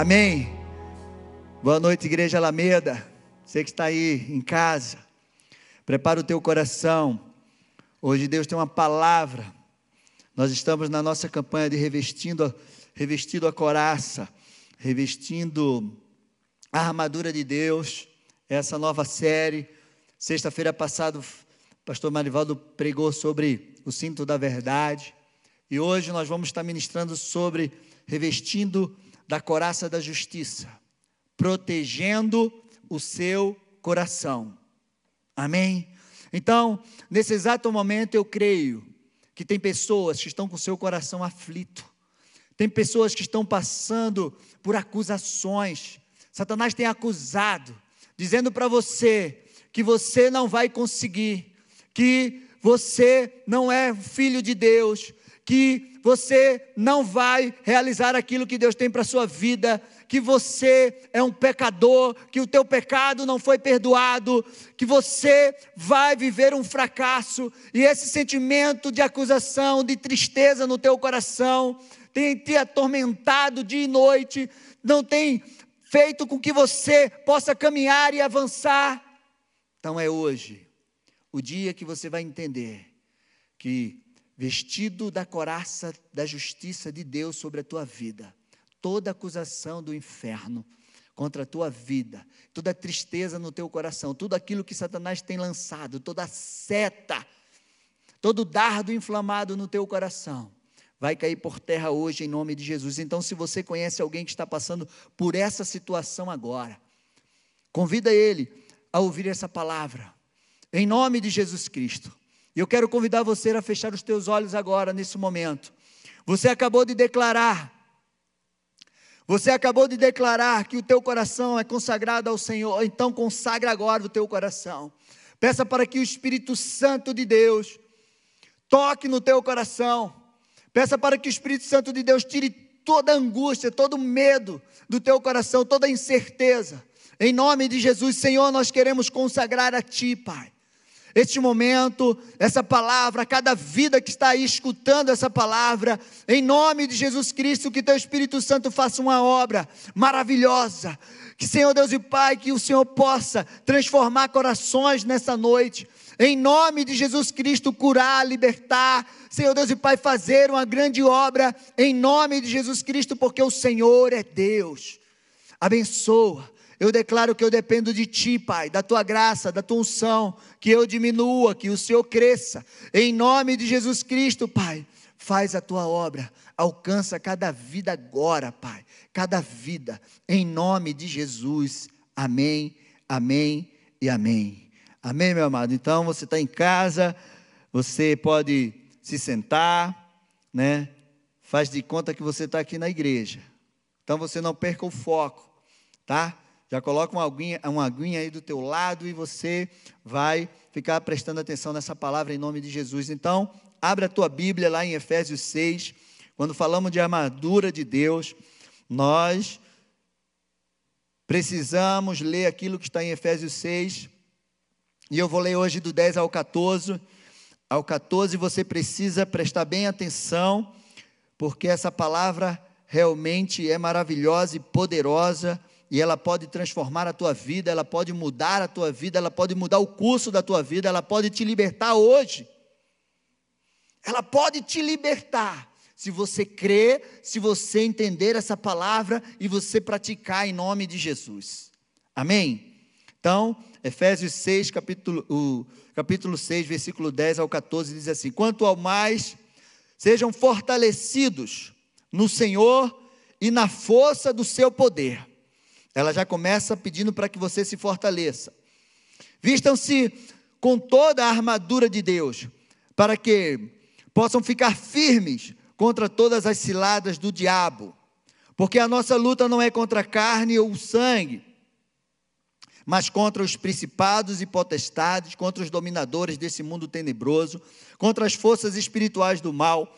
Amém. Boa noite, Igreja Alameda. Você que está aí em casa, prepara o teu coração. Hoje Deus tem uma palavra. Nós estamos na nossa campanha de revestindo, revestido a coraça, revestindo a armadura de Deus. Essa nova série. Sexta-feira passada, o pastor Marivaldo pregou sobre o cinto da verdade. E hoje nós vamos estar ministrando sobre revestindo da coraça da justiça, protegendo o seu coração. Amém? Então, nesse exato momento, eu creio que tem pessoas que estão com seu coração aflito, tem pessoas que estão passando por acusações. Satanás tem acusado, dizendo para você que você não vai conseguir, que você não é filho de Deus, que você não vai realizar aquilo que Deus tem para a sua vida, que você é um pecador, que o teu pecado não foi perdoado, que você vai viver um fracasso, e esse sentimento de acusação, de tristeza no teu coração, tem te atormentado dia e noite, não tem feito com que você possa caminhar e avançar. Então é hoje o dia que você vai entender que vestido da coraça da justiça de Deus sobre a tua vida, toda acusação do inferno contra a tua vida, toda tristeza no teu coração, tudo aquilo que Satanás tem lançado, toda seta, todo dardo inflamado no teu coração, vai cair por terra hoje em nome de Jesus. Então, se você conhece alguém que está passando por essa situação agora, convida ele a ouvir essa palavra, em nome de Jesus Cristo. E eu quero convidar você a fechar os teus olhos agora, nesse momento. Você acabou de declarar, você acabou de declarar que o teu coração é consagrado ao Senhor, então consagra agora o teu coração. Peça para que o Espírito Santo de Deus toque no teu coração. Peça para que o Espírito Santo de Deus tire toda angústia, todo medo do teu coração, toda incerteza. Em nome de Jesus, Senhor, nós queremos consagrar a Ti, Pai este momento, essa palavra, cada vida que está aí escutando essa palavra, em nome de Jesus Cristo, que teu Espírito Santo faça uma obra maravilhosa. Que Senhor Deus e Pai, que o Senhor possa transformar corações nessa noite. Em nome de Jesus Cristo, curar, libertar, Senhor Deus e Pai, fazer uma grande obra em nome de Jesus Cristo, porque o Senhor é Deus. Abençoa eu declaro que eu dependo de Ti, Pai, da Tua graça, da Tua unção, que eu diminua, que o Senhor cresça. Em nome de Jesus Cristo, Pai, faz a Tua obra, alcança cada vida agora, Pai, cada vida, em nome de Jesus. Amém, amém e amém. Amém, meu amado? Então você está em casa, você pode se sentar, né? Faz de conta que você está aqui na igreja. Então você não perca o foco, tá? Já coloca uma aguinha, uma aguinha aí do teu lado e você vai ficar prestando atenção nessa palavra em nome de Jesus. Então, abre a tua Bíblia lá em Efésios 6. Quando falamos de armadura de Deus, nós precisamos ler aquilo que está em Efésios 6. E eu vou ler hoje do 10 ao 14. Ao 14 você precisa prestar bem atenção, porque essa palavra realmente é maravilhosa e poderosa e ela pode transformar a tua vida, ela pode mudar a tua vida, ela pode mudar o curso da tua vida, ela pode te libertar hoje. Ela pode te libertar se você crer, se você entender essa palavra e você praticar em nome de Jesus. Amém? Então, Efésios 6, capítulo, o, capítulo 6, versículo 10 ao 14, diz assim: Quanto ao mais, sejam fortalecidos no Senhor e na força do seu poder ela já começa pedindo para que você se fortaleça. Vistam-se com toda a armadura de Deus, para que possam ficar firmes contra todas as ciladas do diabo. Porque a nossa luta não é contra a carne ou o sangue, mas contra os principados e potestades, contra os dominadores desse mundo tenebroso, contra as forças espirituais do mal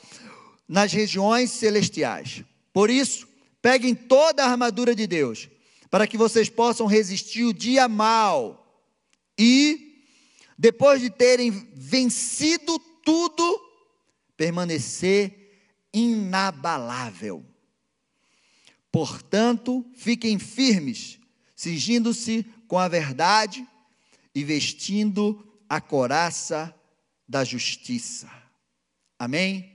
nas regiões celestiais. Por isso, peguem toda a armadura de Deus para que vocês possam resistir o dia mal e, depois de terem vencido tudo, permanecer inabalável. Portanto, fiquem firmes, cingindo-se com a verdade e vestindo a coraça da justiça. Amém?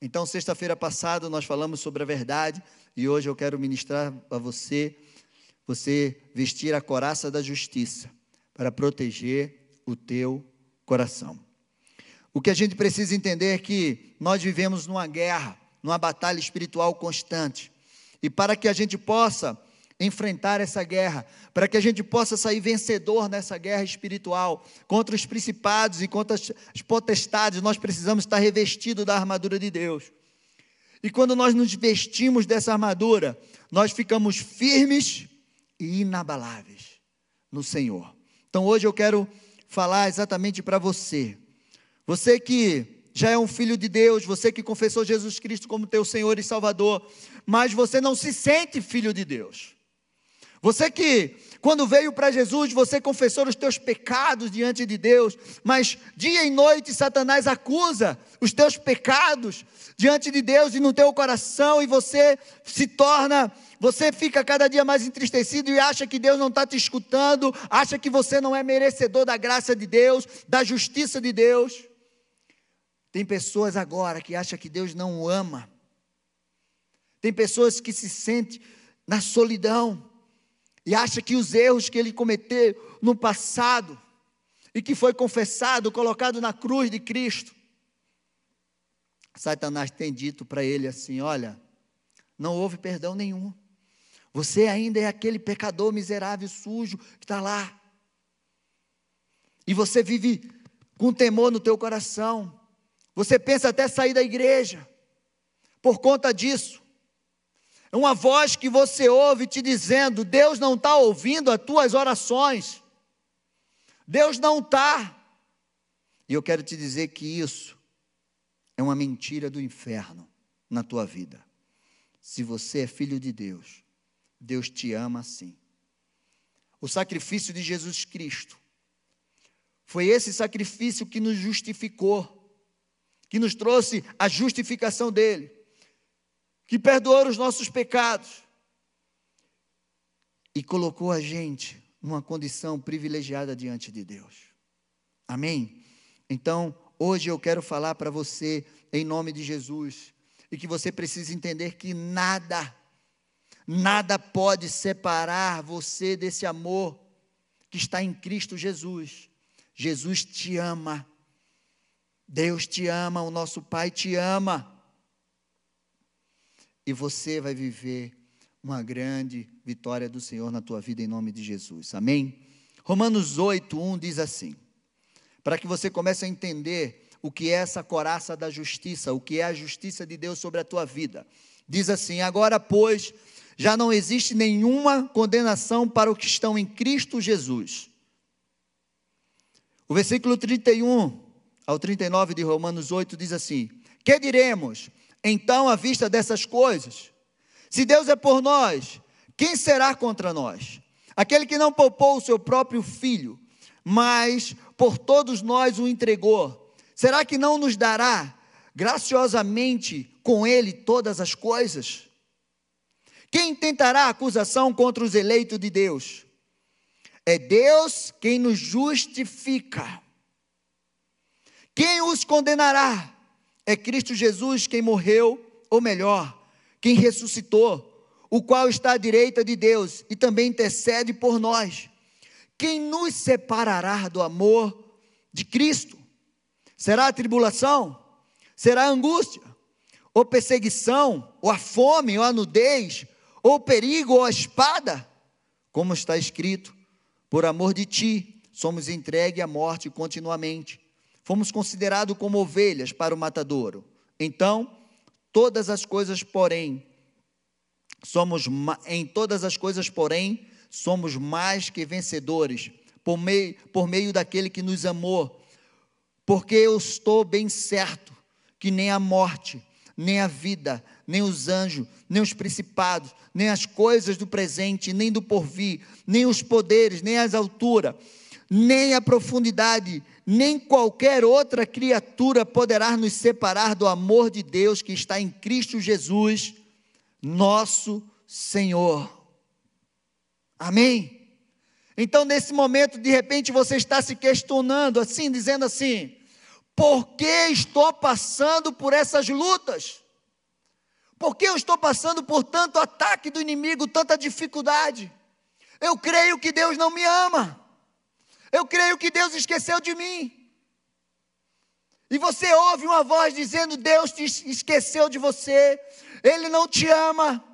Então, sexta-feira passada nós falamos sobre a verdade e hoje eu quero ministrar a você, você vestir a coraça da justiça para proteger o teu coração. O que a gente precisa entender é que nós vivemos numa guerra, numa batalha espiritual constante. E para que a gente possa enfrentar essa guerra, para que a gente possa sair vencedor nessa guerra espiritual contra os principados e contra as potestades, nós precisamos estar revestido da armadura de Deus. E quando nós nos vestimos dessa armadura, nós ficamos firmes e inabaláveis no Senhor. Então hoje eu quero falar exatamente para você. Você que já é um filho de Deus, você que confessou Jesus Cristo como teu Senhor e Salvador, mas você não se sente filho de Deus. Você que, quando veio para Jesus, você confessou os teus pecados diante de Deus, mas dia e noite Satanás acusa os teus pecados diante de Deus e no teu coração, e você se torna, você fica cada dia mais entristecido e acha que Deus não está te escutando, acha que você não é merecedor da graça de Deus, da justiça de Deus. Tem pessoas agora que acham que Deus não o ama. Tem pessoas que se sentem na solidão e acha que os erros que ele cometeu no passado e que foi confessado, colocado na cruz de Cristo, Satanás tem dito para ele assim: Olha, não houve perdão nenhum. Você ainda é aquele pecador miserável, sujo que está lá. E você vive com temor no teu coração. Você pensa até sair da igreja por conta disso. É uma voz que você ouve te dizendo: Deus não está ouvindo as tuas orações. Deus não está. E eu quero te dizer que isso é uma mentira do inferno na tua vida. Se você é filho de Deus, Deus te ama assim. O sacrifício de Jesus Cristo foi esse sacrifício que nos justificou, que nos trouxe a justificação dele que perdoou os nossos pecados e colocou a gente numa condição privilegiada diante de Deus. Amém? Então, hoje eu quero falar para você, em nome de Jesus, e que você precisa entender que nada, nada pode separar você desse amor que está em Cristo Jesus. Jesus te ama, Deus te ama, o nosso Pai te ama e você vai viver uma grande vitória do Senhor na tua vida em nome de Jesus. Amém? Romanos 8, 1 diz assim: para que você comece a entender o que é essa coraça da justiça, o que é a justiça de Deus sobre a tua vida. Diz assim: agora, pois, já não existe nenhuma condenação para os que estão em Cristo Jesus. O versículo 31 ao 39 de Romanos 8 diz assim: Que diremos? Então, à vista dessas coisas, se Deus é por nós, quem será contra nós? Aquele que não poupou o seu próprio filho, mas por todos nós o entregou, será que não nos dará graciosamente com ele todas as coisas? Quem tentará acusação contra os eleitos de Deus? É Deus quem nos justifica. Quem os condenará? É Cristo Jesus quem morreu, ou melhor, quem ressuscitou, o qual está à direita de Deus e também intercede por nós. Quem nos separará do amor de Cristo? Será a tribulação? Será a angústia? Ou perseguição? Ou a fome? Ou a nudez? Ou o perigo? Ou a espada? Como está escrito: por amor de ti, somos entregue à morte continuamente fomos considerados como ovelhas para o matadouro. Então, todas as coisas, porém, somos em todas as coisas, porém, somos mais que vencedores por meio, por meio daquele que nos amou. Porque eu estou bem certo que nem a morte, nem a vida, nem os anjos, nem os principados, nem as coisas do presente, nem do porvir, nem os poderes, nem as alturas, nem a profundidade, nem qualquer outra criatura poderá nos separar do amor de Deus que está em Cristo Jesus, nosso Senhor. Amém? Então, nesse momento, de repente, você está se questionando, assim, dizendo assim: por que estou passando por essas lutas? Por que eu estou passando por tanto ataque do inimigo, tanta dificuldade? Eu creio que Deus não me ama. Eu creio que Deus esqueceu de mim. E você ouve uma voz dizendo: Deus te esqueceu de você, Ele não te ama.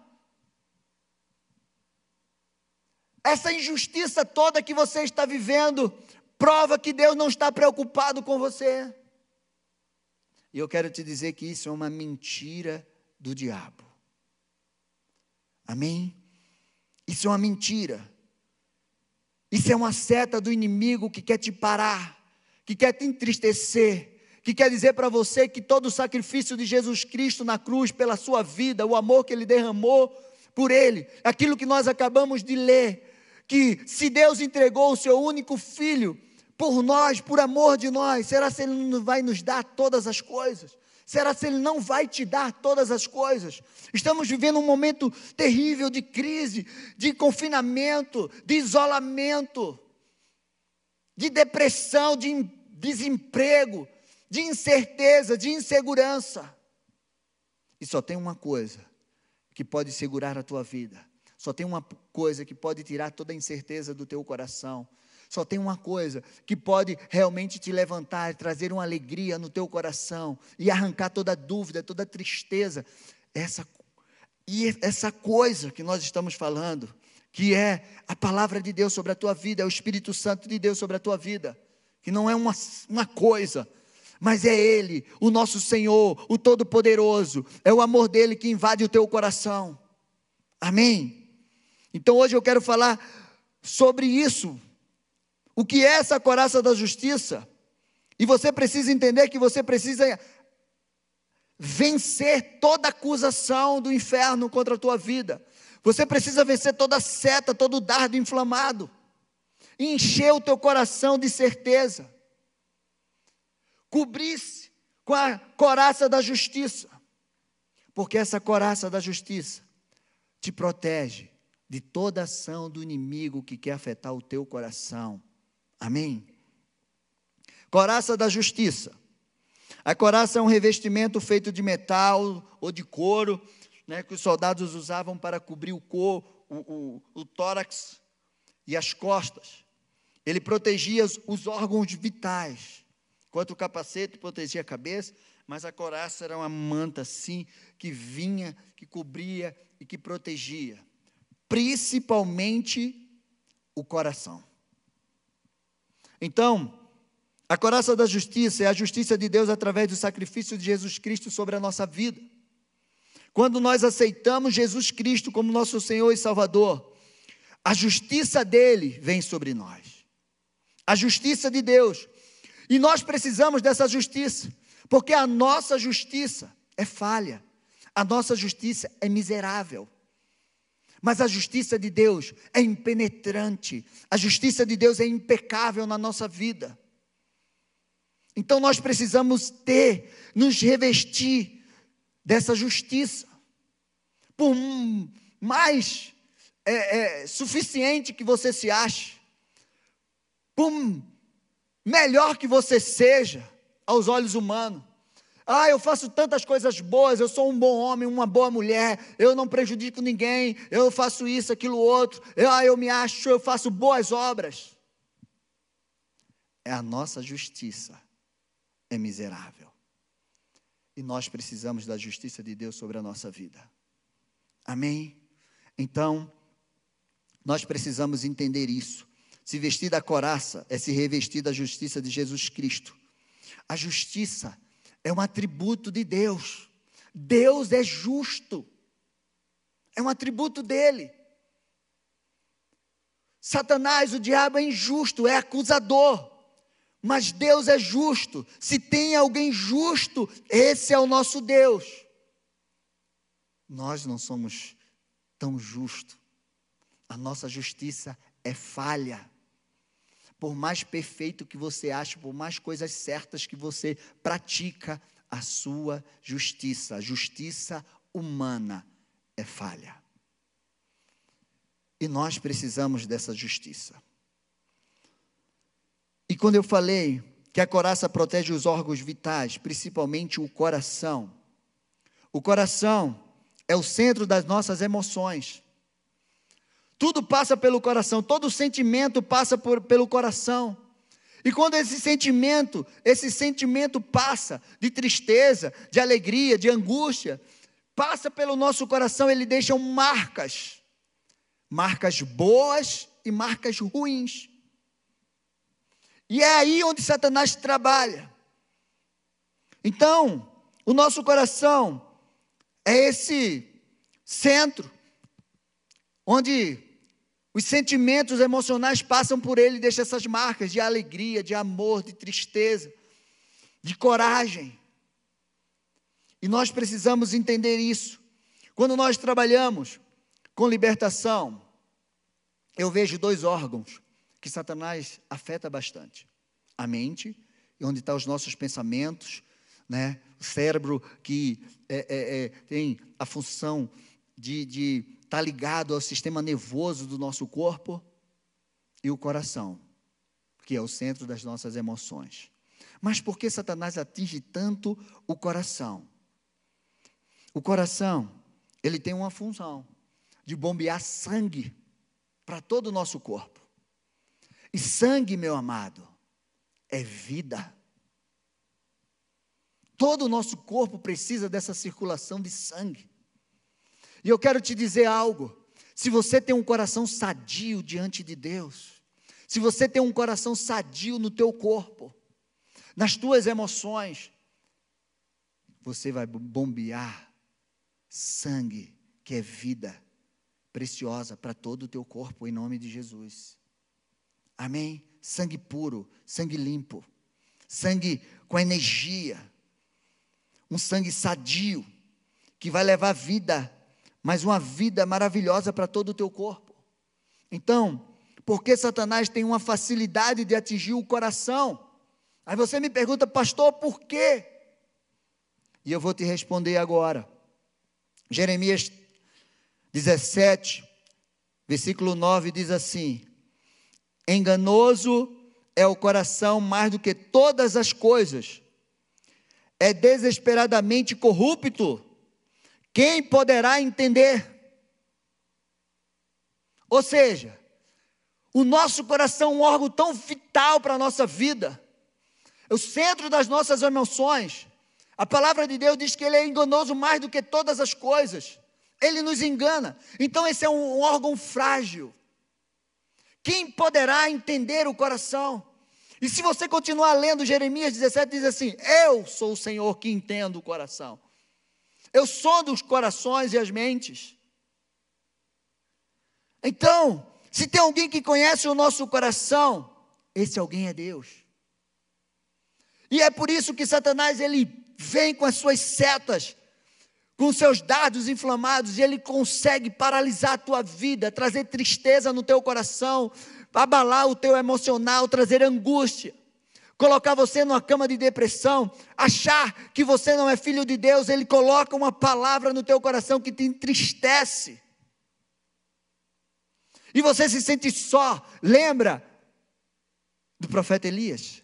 Essa injustiça toda que você está vivendo prova que Deus não está preocupado com você. E eu quero te dizer que isso é uma mentira do diabo. Amém? Isso é uma mentira. Isso é uma seta do inimigo que quer te parar, que quer te entristecer, que quer dizer para você que todo o sacrifício de Jesus Cristo na cruz, pela sua vida, o amor que ele derramou por ele, aquilo que nós acabamos de ler, que se Deus entregou o seu único filho por nós, por amor de nós, será se ele não vai nos dar todas as coisas? Será se ele não vai te dar todas as coisas? Estamos vivendo um momento terrível de crise, de confinamento, de isolamento, de depressão, de desemprego, de incerteza, de insegurança. E só tem uma coisa que pode segurar a tua vida. Só tem uma coisa que pode tirar toda a incerteza do teu coração. Só tem uma coisa que pode realmente te levantar trazer uma alegria no teu coração e arrancar toda dúvida, toda tristeza. Essa e essa coisa que nós estamos falando, que é a palavra de Deus sobre a tua vida, é o Espírito Santo de Deus sobre a tua vida, que não é uma, uma coisa, mas é Ele, o nosso Senhor, o Todo-Poderoso, é o amor dele que invade o teu coração. Amém? Então hoje eu quero falar sobre isso. O que é essa coraça da justiça? E você precisa entender que você precisa vencer toda acusação do inferno contra a tua vida. Você precisa vencer toda seta, todo dardo inflamado. encher o teu coração de certeza cobrisse com a coraça da justiça, porque essa coraça da justiça te protege de toda ação do inimigo que quer afetar o teu coração. Amém? Coraça da justiça. A coraça é um revestimento feito de metal ou de couro, né, que os soldados usavam para cobrir o, cor, o, o, o tórax e as costas. Ele protegia os, os órgãos vitais. Enquanto o capacete protegia a cabeça, mas a coraça era uma manta assim, que vinha, que cobria e que protegia, principalmente o coração. Então, a coraça da justiça é a justiça de Deus através do sacrifício de Jesus Cristo sobre a nossa vida. Quando nós aceitamos Jesus Cristo como nosso Senhor e Salvador, a justiça dele vem sobre nós. A justiça de Deus e nós precisamos dessa justiça, porque a nossa justiça é falha, a nossa justiça é miserável. Mas a justiça de Deus é impenetrante, a justiça de Deus é impecável na nossa vida. Então nós precisamos ter, nos revestir dessa justiça. Por mais é, é, suficiente que você se ache, por melhor que você seja aos olhos humanos. Ah, eu faço tantas coisas boas, eu sou um bom homem, uma boa mulher, eu não prejudico ninguém, eu faço isso, aquilo, outro, eu, ah, eu me acho, eu faço boas obras. É a nossa justiça, é miserável. E nós precisamos da justiça de Deus sobre a nossa vida. Amém? Então, nós precisamos entender isso. Se vestir da coraça é se revestir da justiça de Jesus Cristo. A justiça é um atributo de Deus. Deus é justo. É um atributo dele. Satanás, o diabo, é injusto, é acusador. Mas Deus é justo. Se tem alguém justo, esse é o nosso Deus. Nós não somos tão justos. A nossa justiça é falha por mais perfeito que você ache, por mais coisas certas que você pratica, a sua justiça, a justiça humana é falha. E nós precisamos dessa justiça. E quando eu falei que a coraça protege os órgãos vitais, principalmente o coração, o coração é o centro das nossas emoções. Tudo passa pelo coração, todo sentimento passa por, pelo coração. E quando esse sentimento, esse sentimento passa de tristeza, de alegria, de angústia, passa pelo nosso coração, ele deixa marcas. Marcas boas e marcas ruins. E é aí onde Satanás trabalha. Então, o nosso coração é esse centro onde os sentimentos emocionais passam por ele e deixam essas marcas de alegria, de amor, de tristeza, de coragem. E nós precisamos entender isso. Quando nós trabalhamos com libertação, eu vejo dois órgãos que Satanás afeta bastante: a mente, onde estão os nossos pensamentos, né? o cérebro que é, é, é, tem a função de estar tá ligado ao sistema nervoso do nosso corpo, e o coração, que é o centro das nossas emoções. Mas por que Satanás atinge tanto o coração? O coração, ele tem uma função de bombear sangue para todo o nosso corpo. E sangue, meu amado, é vida. Todo o nosso corpo precisa dessa circulação de sangue. E eu quero te dizer algo. Se você tem um coração sadio diante de Deus, se você tem um coração sadio no teu corpo, nas tuas emoções, você vai bombear sangue, que é vida preciosa para todo o teu corpo, em nome de Jesus. Amém? Sangue puro, sangue limpo, sangue com energia, um sangue sadio, que vai levar vida, mas uma vida maravilhosa para todo o teu corpo. Então, por que Satanás tem uma facilidade de atingir o coração? Aí você me pergunta, pastor, por quê? E eu vou te responder agora. Jeremias 17, versículo 9 diz assim: Enganoso é o coração mais do que todas as coisas, é desesperadamente corrupto. Quem poderá entender? Ou seja, o nosso coração é um órgão tão vital para a nossa vida, é o centro das nossas emoções. A palavra de Deus diz que ele é enganoso mais do que todas as coisas. Ele nos engana. Então, esse é um órgão frágil. Quem poderá entender o coração? E se você continuar lendo Jeremias 17, diz assim: Eu sou o Senhor que entendo o coração. Eu sou dos corações e as mentes. Então, se tem alguém que conhece o nosso coração, esse alguém é Deus. E é por isso que Satanás ele vem com as suas setas com seus dardos inflamados, e ele consegue paralisar a tua vida, trazer tristeza no teu coração, abalar o teu emocional, trazer angústia, colocar você numa cama de depressão, achar que você não é filho de Deus, ele coloca uma palavra no teu coração que te entristece. E você se sente só. Lembra do profeta Elias?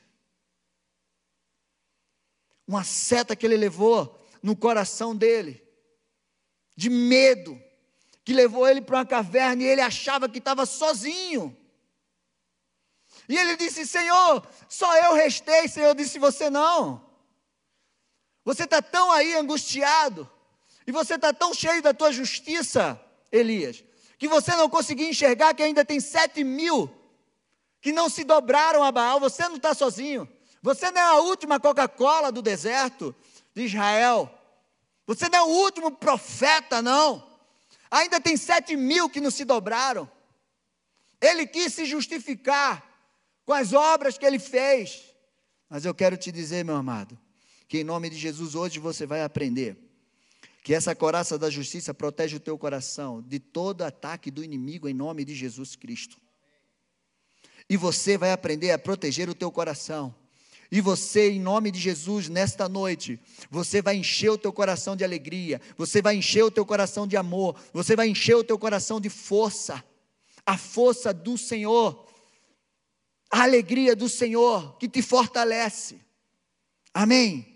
Uma seta que ele levou no coração dele, de medo, que levou ele para uma caverna e ele achava que estava sozinho. E ele disse: Senhor, só eu restei. Senhor disse: Você não. Você está tão aí angustiado, e você está tão cheio da tua justiça, Elias, que você não conseguiu enxergar que ainda tem sete mil que não se dobraram a Baal. Você não está sozinho. Você não é a última Coca-Cola do deserto de Israel. Você não é o último profeta, não. Ainda tem sete mil que não se dobraram. Ele quis se justificar com as obras que ele fez. Mas eu quero te dizer, meu amado, que em nome de Jesus hoje você vai aprender que essa coraça da justiça protege o teu coração de todo ataque do inimigo em nome de Jesus Cristo. E você vai aprender a proteger o teu coração e você, em nome de Jesus, nesta noite, você vai encher o teu coração de alegria, você vai encher o teu coração de amor, você vai encher o teu coração de força. a força do Senhor, a alegria do Senhor que te fortalece. Amém?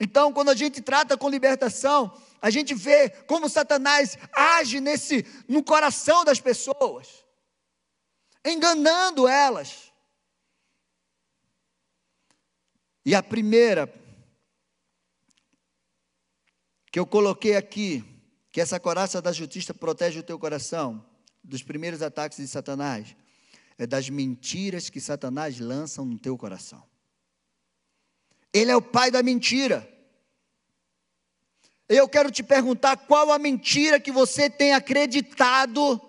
Então, quando a gente trata com libertação, a gente vê como Satanás age nesse no coração das pessoas, enganando elas. E a primeira que eu coloquei aqui, que essa coraça da justiça protege o teu coração dos primeiros ataques de Satanás, é das mentiras que Satanás lança no teu coração. Ele é o pai da mentira. Eu quero te perguntar qual a mentira que você tem acreditado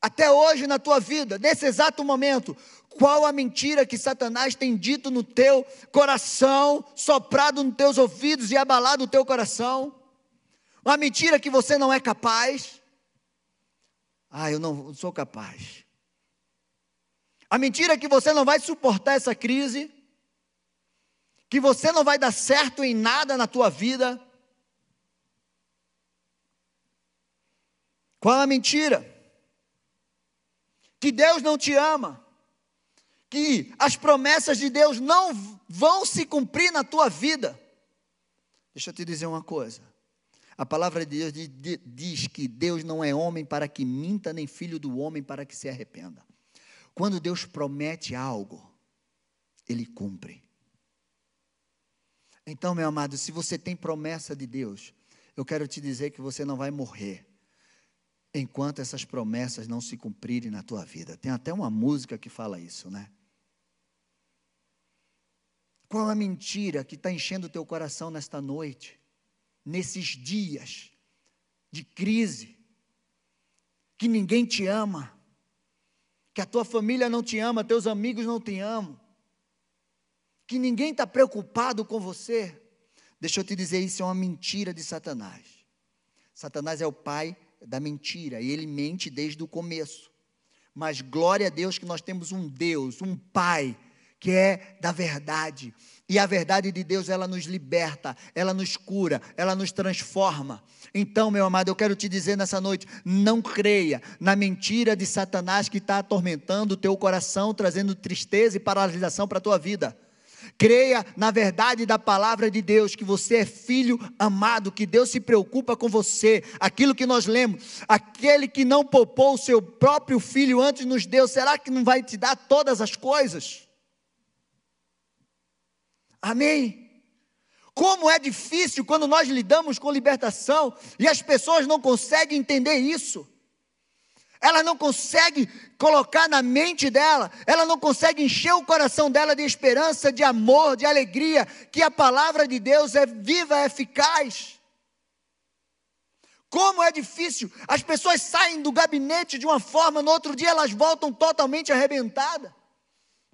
até hoje na tua vida, nesse exato momento. Qual a mentira que Satanás tem dito no teu coração, soprado nos teus ouvidos e abalado o teu coração? Uma mentira que você não é capaz. Ah, eu não sou capaz. A mentira que você não vai suportar essa crise que você não vai dar certo em nada na tua vida. Qual a mentira? Que Deus não te ama, que as promessas de Deus não vão se cumprir na tua vida. Deixa eu te dizer uma coisa. A palavra de Deus diz que Deus não é homem para que minta, nem filho do homem para que se arrependa. Quando Deus promete algo, Ele cumpre. Então, meu amado, se você tem promessa de Deus, eu quero te dizer que você não vai morrer enquanto essas promessas não se cumprirem na tua vida. Tem até uma música que fala isso, né? Qual a mentira que está enchendo o teu coração nesta noite, nesses dias de crise, que ninguém te ama, que a tua família não te ama, teus amigos não te amam, que ninguém está preocupado com você. Deixa eu te dizer, isso é uma mentira de Satanás. Satanás é o pai da mentira e ele mente desde o começo. Mas glória a Deus que nós temos um Deus, um Pai que é da verdade. E a verdade de Deus, ela nos liberta, ela nos cura, ela nos transforma. Então, meu amado, eu quero te dizer nessa noite: não creia na mentira de Satanás que está atormentando o teu coração, trazendo tristeza e paralisação para a tua vida. Creia na verdade da palavra de Deus, que você é filho amado, que Deus se preocupa com você. Aquilo que nós lemos, aquele que não poupou o seu próprio filho antes nos deu, será que não vai te dar todas as coisas? Amém? Como é difícil quando nós lidamos com libertação e as pessoas não conseguem entender isso. Ela não consegue colocar na mente dela, ela não consegue encher o coração dela de esperança, de amor, de alegria, que a palavra de Deus é viva, é eficaz. Como é difícil, as pessoas saem do gabinete de uma forma, no outro dia elas voltam totalmente arrebentadas.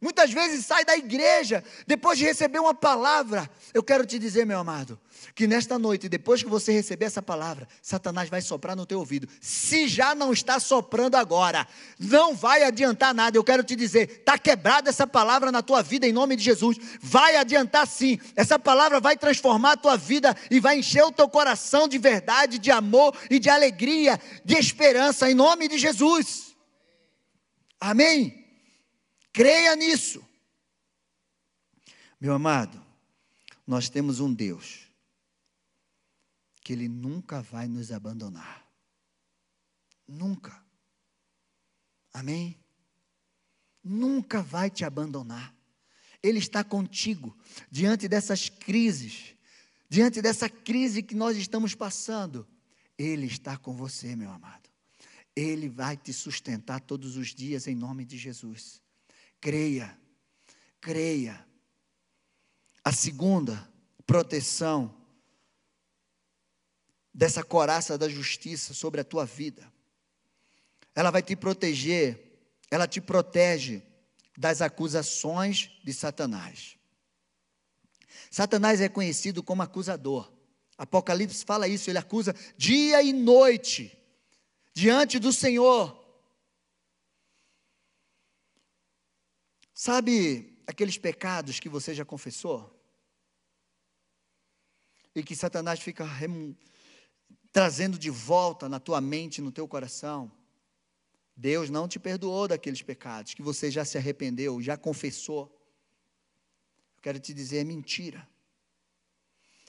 Muitas vezes sai da igreja depois de receber uma palavra. Eu quero te dizer, meu amado, que nesta noite, depois que você receber essa palavra, Satanás vai soprar no teu ouvido. Se já não está soprando agora, não vai adiantar nada. Eu quero te dizer, está quebrada essa palavra na tua vida em nome de Jesus. Vai adiantar sim. Essa palavra vai transformar a tua vida e vai encher o teu coração de verdade, de amor e de alegria, de esperança em nome de Jesus. Amém. Creia nisso. Meu amado, nós temos um Deus que Ele nunca vai nos abandonar. Nunca. Amém? Nunca vai te abandonar. Ele está contigo diante dessas crises, diante dessa crise que nós estamos passando. Ele está com você, meu amado. Ele vai te sustentar todos os dias em nome de Jesus. Creia, creia. A segunda proteção dessa coraça da justiça sobre a tua vida. Ela vai te proteger, ela te protege das acusações de Satanás. Satanás é conhecido como acusador. Apocalipse fala isso, ele acusa dia e noite diante do Senhor. Sabe aqueles pecados que você já confessou? E que Satanás fica rem... trazendo de volta na tua mente, no teu coração? Deus não te perdoou daqueles pecados que você já se arrependeu, já confessou. Eu quero te dizer, é mentira.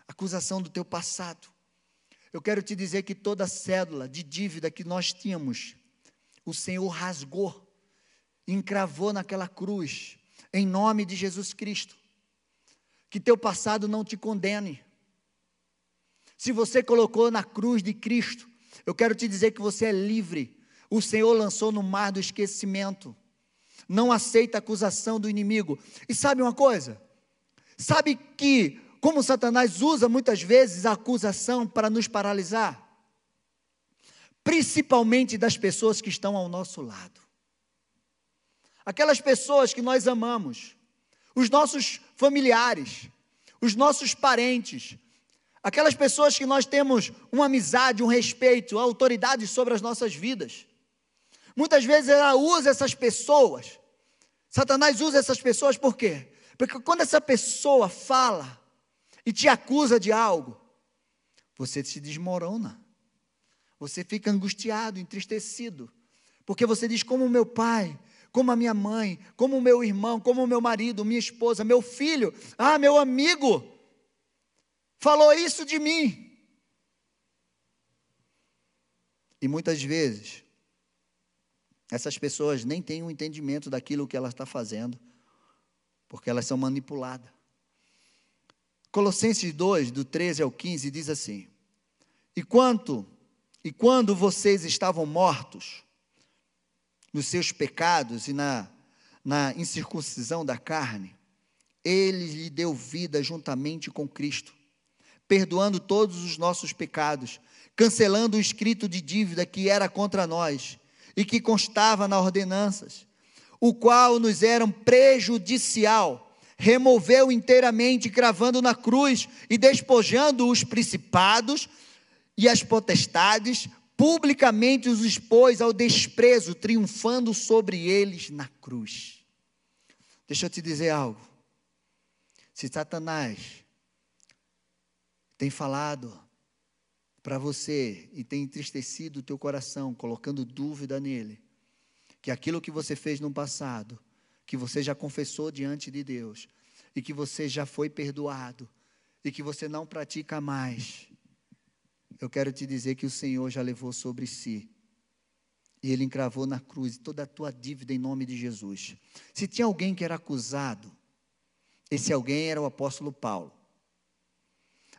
Acusação do teu passado. Eu quero te dizer que toda cédula de dívida que nós tínhamos, o Senhor rasgou, encravou naquela cruz, em nome de Jesus Cristo. Que teu passado não te condene. Se você colocou na cruz de Cristo, eu quero te dizer que você é livre. O Senhor lançou no mar do esquecimento. Não aceita acusação do inimigo. E sabe uma coisa? Sabe que, como Satanás usa muitas vezes a acusação para nos paralisar? Principalmente das pessoas que estão ao nosso lado. Aquelas pessoas que nós amamos, os nossos familiares, os nossos parentes, aquelas pessoas que nós temos uma amizade, um respeito, autoridade sobre as nossas vidas. Muitas vezes ela usa essas pessoas, Satanás usa essas pessoas por quê? Porque quando essa pessoa fala e te acusa de algo, você se desmorona, você fica angustiado, entristecido, porque você diz: como meu pai, como a minha mãe, como o meu irmão, como o meu marido, minha esposa, meu filho, ah, meu amigo, falou isso de mim. E muitas vezes, essas pessoas nem têm um entendimento daquilo que ela está fazendo, porque elas são manipuladas. Colossenses 2, do 13 ao 15, diz assim: E quanto e quando vocês estavam mortos nos seus pecados e na, na incircuncisão da carne, ele lhe deu vida juntamente com Cristo perdoando todos os nossos pecados, cancelando o escrito de dívida que era contra nós e que constava na ordenanças, o qual nos era prejudicial, removeu inteiramente, cravando na cruz e despojando os principados e as potestades, publicamente os expôs ao desprezo, triunfando sobre eles na cruz. Deixa eu te dizer algo. Se Satanás tem falado para você e tem entristecido o teu coração, colocando dúvida nele, que aquilo que você fez no passado, que você já confessou diante de Deus, e que você já foi perdoado, e que você não pratica mais, eu quero te dizer que o Senhor já levou sobre si. E ele encravou na cruz toda a tua dívida em nome de Jesus. Se tinha alguém que era acusado, esse alguém era o apóstolo Paulo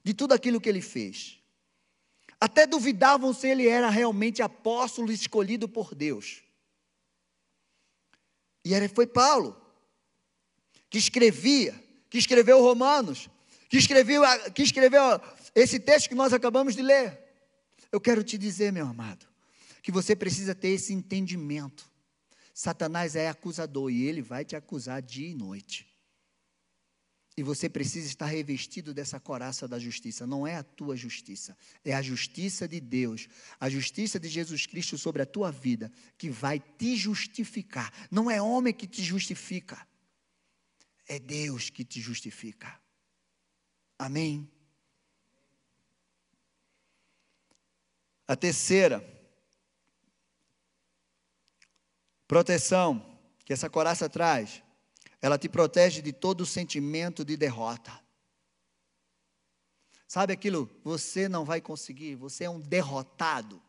de tudo aquilo que ele fez. Até duvidavam se ele era realmente apóstolo escolhido por Deus. E era, foi Paulo, que escrevia, que escreveu Romanos, que escreveu, que escreveu esse texto que nós acabamos de ler. Eu quero te dizer, meu amado, que você precisa ter esse entendimento. Satanás é acusador e ele vai te acusar dia e noite. E você precisa estar revestido dessa coraça da justiça. Não é a tua justiça, é a justiça de Deus, a justiça de Jesus Cristo sobre a tua vida, que vai te justificar. Não é homem que te justifica, é Deus que te justifica. Amém? A terceira, proteção que essa coraça traz ela te protege de todo sentimento de derrota. Sabe aquilo? Você não vai conseguir, você é um derrotado.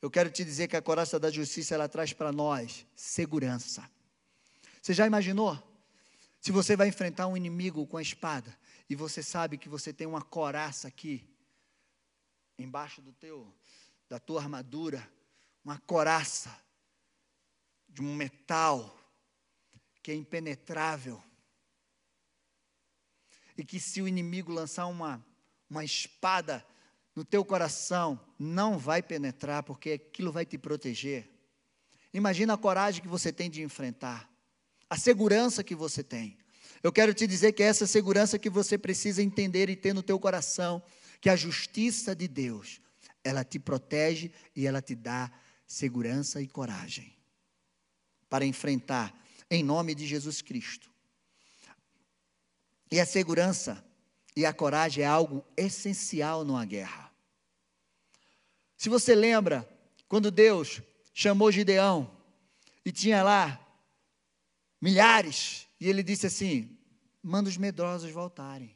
Eu quero te dizer que a coraça da justiça ela traz para nós segurança. Você já imaginou? Se você vai enfrentar um inimigo com a espada e você sabe que você tem uma coraça aqui embaixo do teu da tua armadura, uma coraça de um metal que é impenetrável. E que se o inimigo lançar uma, uma espada no teu coração, não vai penetrar, porque aquilo vai te proteger. Imagina a coragem que você tem de enfrentar, a segurança que você tem. Eu quero te dizer que é essa segurança que você precisa entender e ter no teu coração, que a justiça de Deus, ela te protege e ela te dá segurança e coragem para enfrentar em nome de Jesus Cristo. E a segurança e a coragem é algo essencial numa guerra. Se você lembra, quando Deus chamou Gideão e tinha lá milhares, e ele disse assim: manda os medrosos voltarem.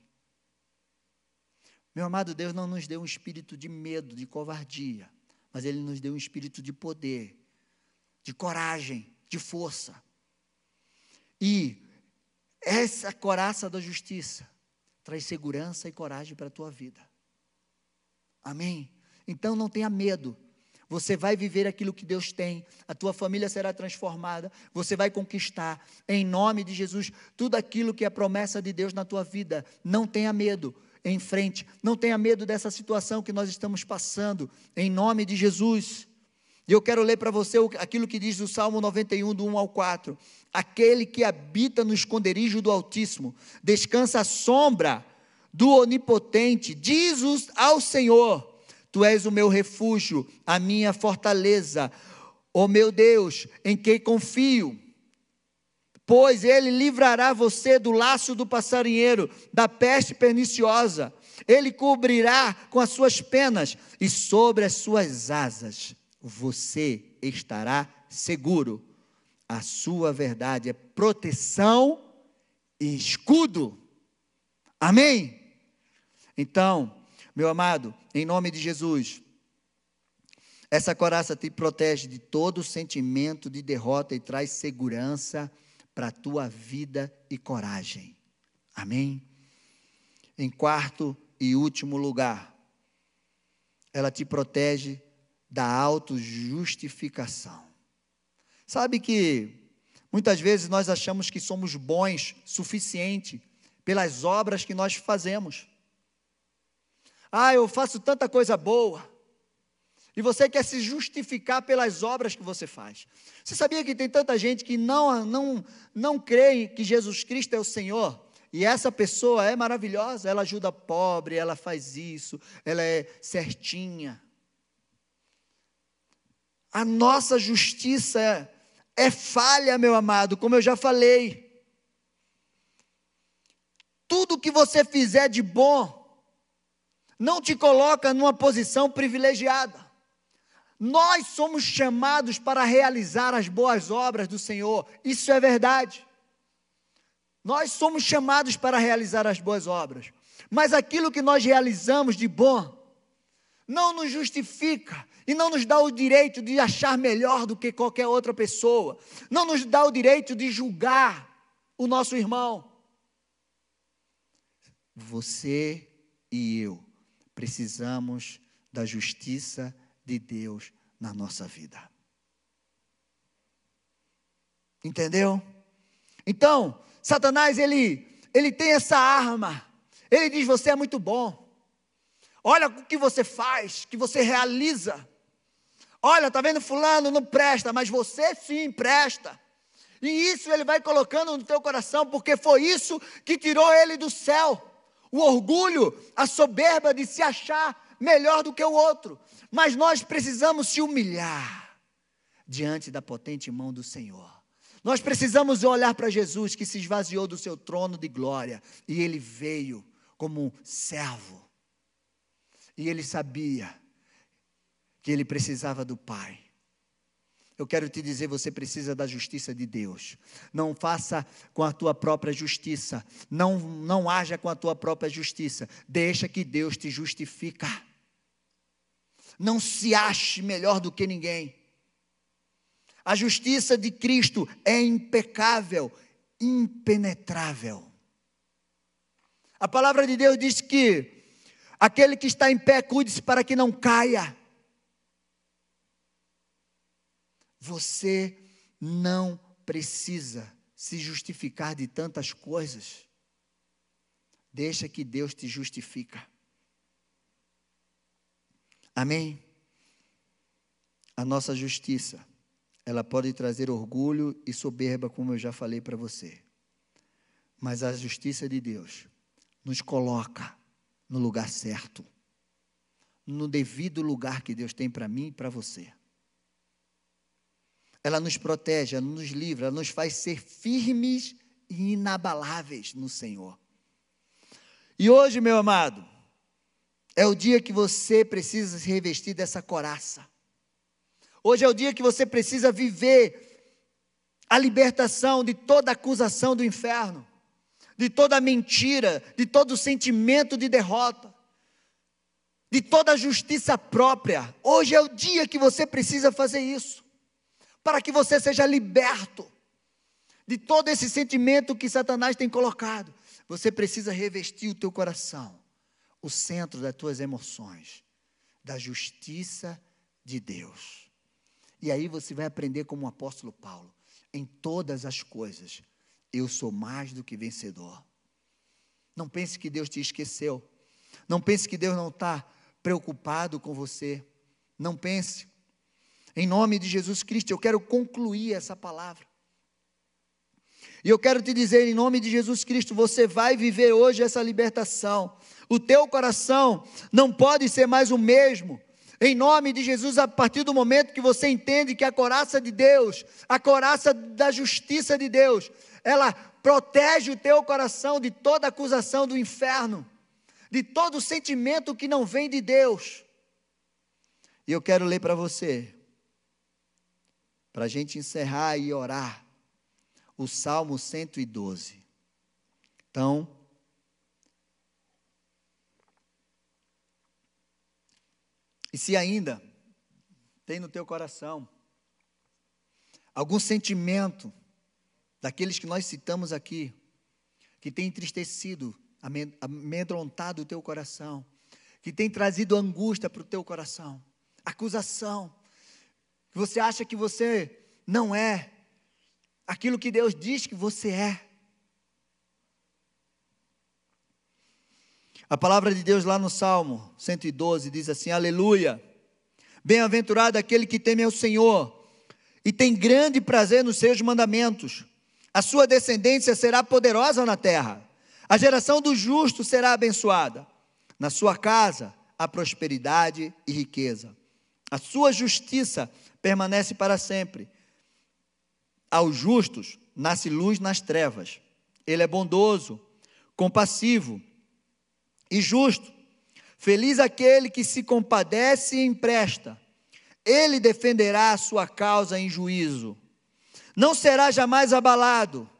Meu amado Deus não nos deu um espírito de medo, de covardia, mas Ele nos deu um espírito de poder, de coragem, de força. E essa coraça da justiça traz segurança e coragem para a tua vida. Amém? Então não tenha medo. Você vai viver aquilo que Deus tem, a tua família será transformada, você vai conquistar, em nome de Jesus, tudo aquilo que é promessa de Deus na tua vida. Não tenha medo, em frente, não tenha medo dessa situação que nós estamos passando, em nome de Jesus. E eu quero ler para você aquilo que diz o Salmo 91, do 1 ao 4. Aquele que habita no esconderijo do Altíssimo, descansa à sombra do Onipotente, diz ao Senhor: Tu és o meu refúgio, a minha fortaleza, o meu Deus, em quem confio. Pois ele livrará você do laço do passarinheiro, da peste perniciosa. Ele cobrirá com as suas penas e sobre as suas asas você estará seguro. A sua verdade é proteção e escudo. Amém? Então, meu amado, em nome de Jesus, essa coraça te protege de todo sentimento de derrota e traz segurança para a tua vida e coragem. Amém? Em quarto e último lugar, ela te protege da autojustificação. Sabe que muitas vezes nós achamos que somos bons suficiente pelas obras que nós fazemos. Ah, eu faço tanta coisa boa. E você quer se justificar pelas obras que você faz. Você sabia que tem tanta gente que não, não, não crê que Jesus Cristo é o Senhor? E essa pessoa é maravilhosa, ela ajuda pobre, ela faz isso, ela é certinha. A nossa justiça é, é falha, meu amado, como eu já falei. Tudo que você fizer de bom, não te coloca numa posição privilegiada. Nós somos chamados para realizar as boas obras do Senhor, isso é verdade. Nós somos chamados para realizar as boas obras, mas aquilo que nós realizamos de bom não nos justifica e não nos dá o direito de achar melhor do que qualquer outra pessoa, não nos dá o direito de julgar o nosso irmão. Você e eu precisamos da justiça de Deus na nossa vida. Entendeu? Então, Satanás ele ele tem essa arma. Ele diz: "Você é muito bom. Olha o que você faz, que você realiza. Olha, tá vendo fulano não presta, mas você sim presta. E isso ele vai colocando no teu coração, porque foi isso que tirou ele do céu o orgulho, a soberba de se achar melhor do que o outro. Mas nós precisamos se humilhar diante da potente mão do Senhor. Nós precisamos olhar para Jesus que se esvaziou do seu trono de glória e ele veio como um servo. E ele sabia que ele precisava do Pai. Eu quero te dizer, você precisa da justiça de Deus. Não faça com a tua própria justiça. Não, não haja com a tua própria justiça. Deixa que Deus te justifica. Não se ache melhor do que ninguém. A justiça de Cristo é impecável, impenetrável. A palavra de Deus diz que aquele que está em pé, cuide-se para que não caia. Você não precisa se justificar de tantas coisas. Deixa que Deus te justifica. Amém? A nossa justiça, ela pode trazer orgulho e soberba, como eu já falei para você. Mas a justiça de Deus nos coloca no lugar certo, no devido lugar que Deus tem para mim e para você ela nos protege, ela nos livra, ela nos faz ser firmes e inabaláveis no Senhor. E hoje, meu amado, é o dia que você precisa se revestir dessa coraça. Hoje é o dia que você precisa viver a libertação de toda acusação do inferno, de toda mentira, de todo sentimento de derrota, de toda justiça própria. Hoje é o dia que você precisa fazer isso, para que você seja liberto de todo esse sentimento que Satanás tem colocado. Você precisa revestir o teu coração, o centro das tuas emoções, da justiça de Deus. E aí você vai aprender como o apóstolo Paulo, em todas as coisas, eu sou mais do que vencedor. Não pense que Deus te esqueceu. Não pense que Deus não está preocupado com você. Não pense. Em nome de Jesus Cristo, eu quero concluir essa palavra. E eu quero te dizer, em nome de Jesus Cristo, você vai viver hoje essa libertação. O teu coração não pode ser mais o mesmo. Em nome de Jesus, a partir do momento que você entende que a coraça de Deus, a coraça da justiça de Deus, ela protege o teu coração de toda acusação do inferno, de todo sentimento que não vem de Deus. E eu quero ler para você, para a gente encerrar e orar o Salmo 112. Então, e se ainda tem no teu coração algum sentimento daqueles que nós citamos aqui, que tem entristecido, amedrontado o teu coração, que tem trazido angústia para o teu coração, acusação, você acha que você não é aquilo que Deus diz que você é. A palavra de Deus lá no Salmo 112 diz assim: Aleluia! Bem-aventurado aquele que teme ao Senhor e tem grande prazer nos seus mandamentos. A sua descendência será poderosa na terra. A geração do justo será abençoada. Na sua casa há prosperidade e riqueza. A sua justiça permanece para sempre aos justos nasce luz nas trevas. Ele é bondoso, compassivo e justo. Feliz aquele que se compadece e empresta. Ele defenderá a sua causa em juízo. Não será jamais abalado.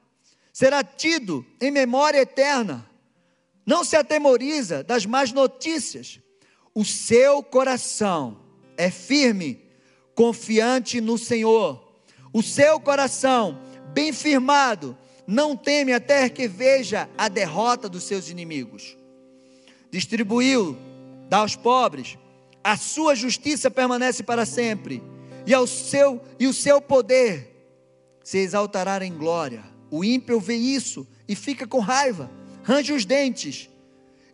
Será tido em memória eterna. Não se atemoriza das más notícias. O seu coração é firme, confiante no Senhor o seu coração, bem firmado, não teme até que veja a derrota dos seus inimigos. Distribuiu, dá aos pobres, a sua justiça permanece para sempre, e, ao seu, e o seu poder se exaltará em glória. O ímpio vê isso e fica com raiva, range os dentes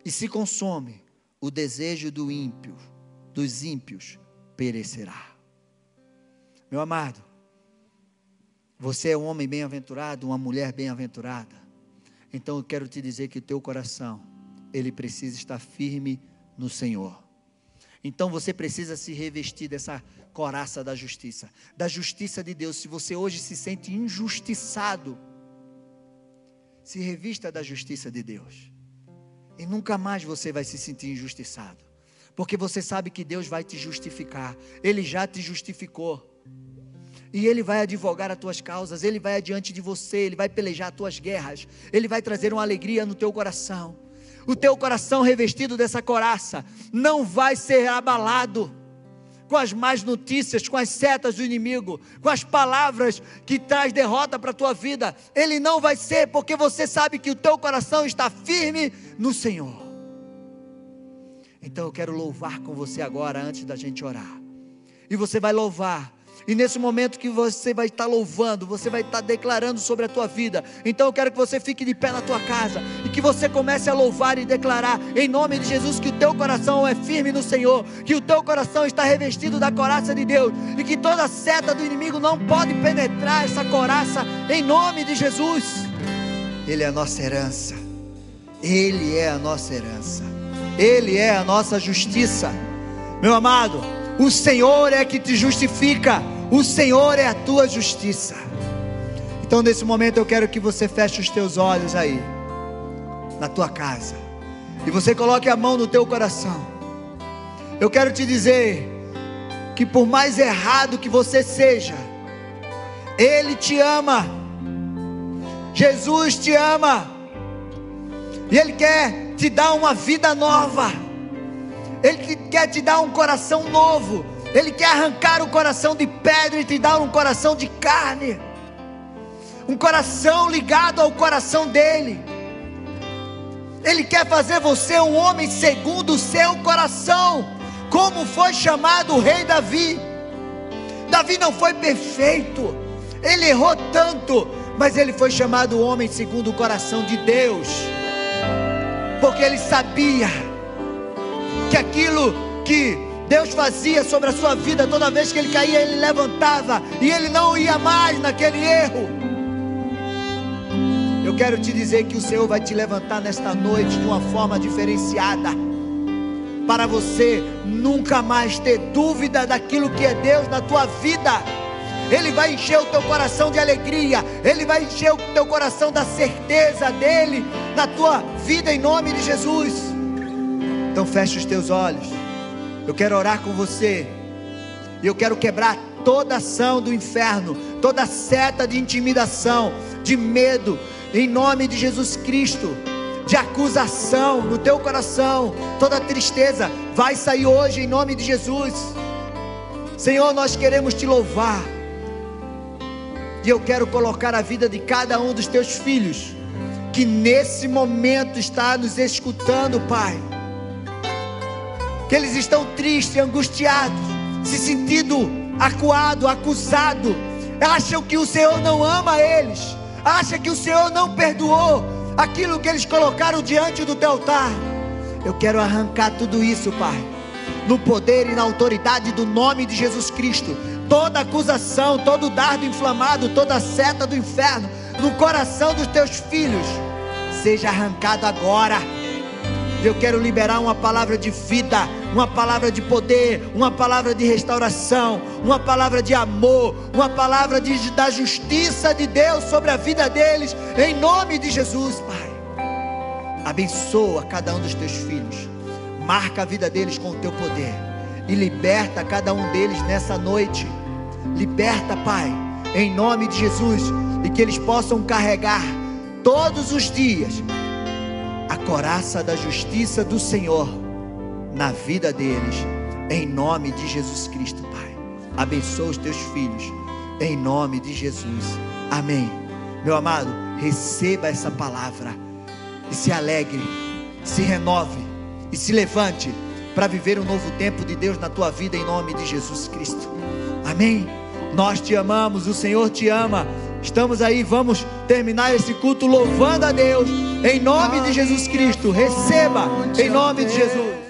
e se consome. O desejo do ímpio, dos ímpios, perecerá. Meu amado, você é um homem bem-aventurado, uma mulher bem-aventurada. Então eu quero te dizer que o teu coração, ele precisa estar firme no Senhor. Então você precisa se revestir dessa coraça da justiça, da justiça de Deus. Se você hoje se sente injustiçado, se revista da justiça de Deus. E nunca mais você vai se sentir injustiçado. Porque você sabe que Deus vai te justificar. Ele já te justificou. E Ele vai advogar as tuas causas, Ele vai adiante de você, Ele vai pelejar as tuas guerras, Ele vai trazer uma alegria no teu coração. O teu coração revestido dessa coraça não vai ser abalado com as más notícias, com as setas do inimigo, com as palavras que traz derrota para a tua vida. Ele não vai ser, porque você sabe que o teu coração está firme no Senhor. Então eu quero louvar com você agora, antes da gente orar. E você vai louvar e nesse momento que você vai estar louvando, você vai estar declarando sobre a tua vida. Então eu quero que você fique de pé na tua casa e que você comece a louvar e declarar em nome de Jesus que o teu coração é firme no Senhor, que o teu coração está revestido da coraça de Deus e que toda seta do inimigo não pode penetrar essa coraça em nome de Jesus. Ele é a nossa herança. Ele é a nossa herança. Ele é a nossa justiça. Meu amado, o Senhor é que te justifica. O Senhor é a tua justiça. Então, nesse momento, eu quero que você feche os teus olhos aí, na tua casa, e você coloque a mão no teu coração. Eu quero te dizer que por mais errado que você seja, Ele te ama. Jesus te ama. E Ele quer te dar uma vida nova. Ele quer te dar um coração novo. Ele quer arrancar o coração de pedra e te dar um coração de carne. Um coração ligado ao coração dele. Ele quer fazer você um homem segundo o seu coração, como foi chamado o rei Davi. Davi não foi perfeito, ele errou tanto, mas ele foi chamado homem segundo o coração de Deus, porque ele sabia que aquilo que Deus fazia sobre a sua vida, toda vez que ele caía, ele levantava e ele não ia mais naquele erro. Eu quero te dizer que o Senhor vai te levantar nesta noite de uma forma diferenciada, para você nunca mais ter dúvida daquilo que é Deus na tua vida. Ele vai encher o teu coração de alegria, Ele vai encher o teu coração da certeza dEle na tua vida em nome de Jesus. Então feche os teus olhos. Eu quero orar com você. E eu quero quebrar toda ação do inferno, toda seta de intimidação, de medo, em nome de Jesus Cristo, de acusação no teu coração, toda tristeza vai sair hoje em nome de Jesus. Senhor, nós queremos te louvar. E eu quero colocar a vida de cada um dos teus filhos que nesse momento está nos escutando, Pai. Que eles estão tristes, angustiados, se sentindo acuado, acusado, acham que o Senhor não ama eles acha que o Senhor não perdoou aquilo que eles colocaram diante do teu altar. Eu quero arrancar tudo isso, Pai, no poder e na autoridade do nome de Jesus Cristo. Toda acusação, todo dardo inflamado, toda seta do inferno no coração dos teus filhos, seja arrancado agora eu quero liberar uma palavra de vida, uma palavra de poder, uma palavra de restauração, uma palavra de amor, uma palavra de, da justiça de Deus sobre a vida deles, em nome de Jesus, Pai. Abençoa cada um dos teus filhos, marca a vida deles com o teu poder e liberta cada um deles nessa noite. Liberta, Pai, em nome de Jesus, e que eles possam carregar todos os dias a coraça da justiça do Senhor na vida deles, em nome de Jesus Cristo, Pai. Abençoa os teus filhos, em nome de Jesus. Amém. Meu amado, receba essa palavra e se alegre, se renove e se levante para viver um novo tempo de Deus na tua vida, em nome de Jesus Cristo. Amém. Nós te amamos, o Senhor te ama. Estamos aí, vamos terminar esse culto louvando a Deus, em nome de Jesus Cristo. Receba, em nome de Jesus.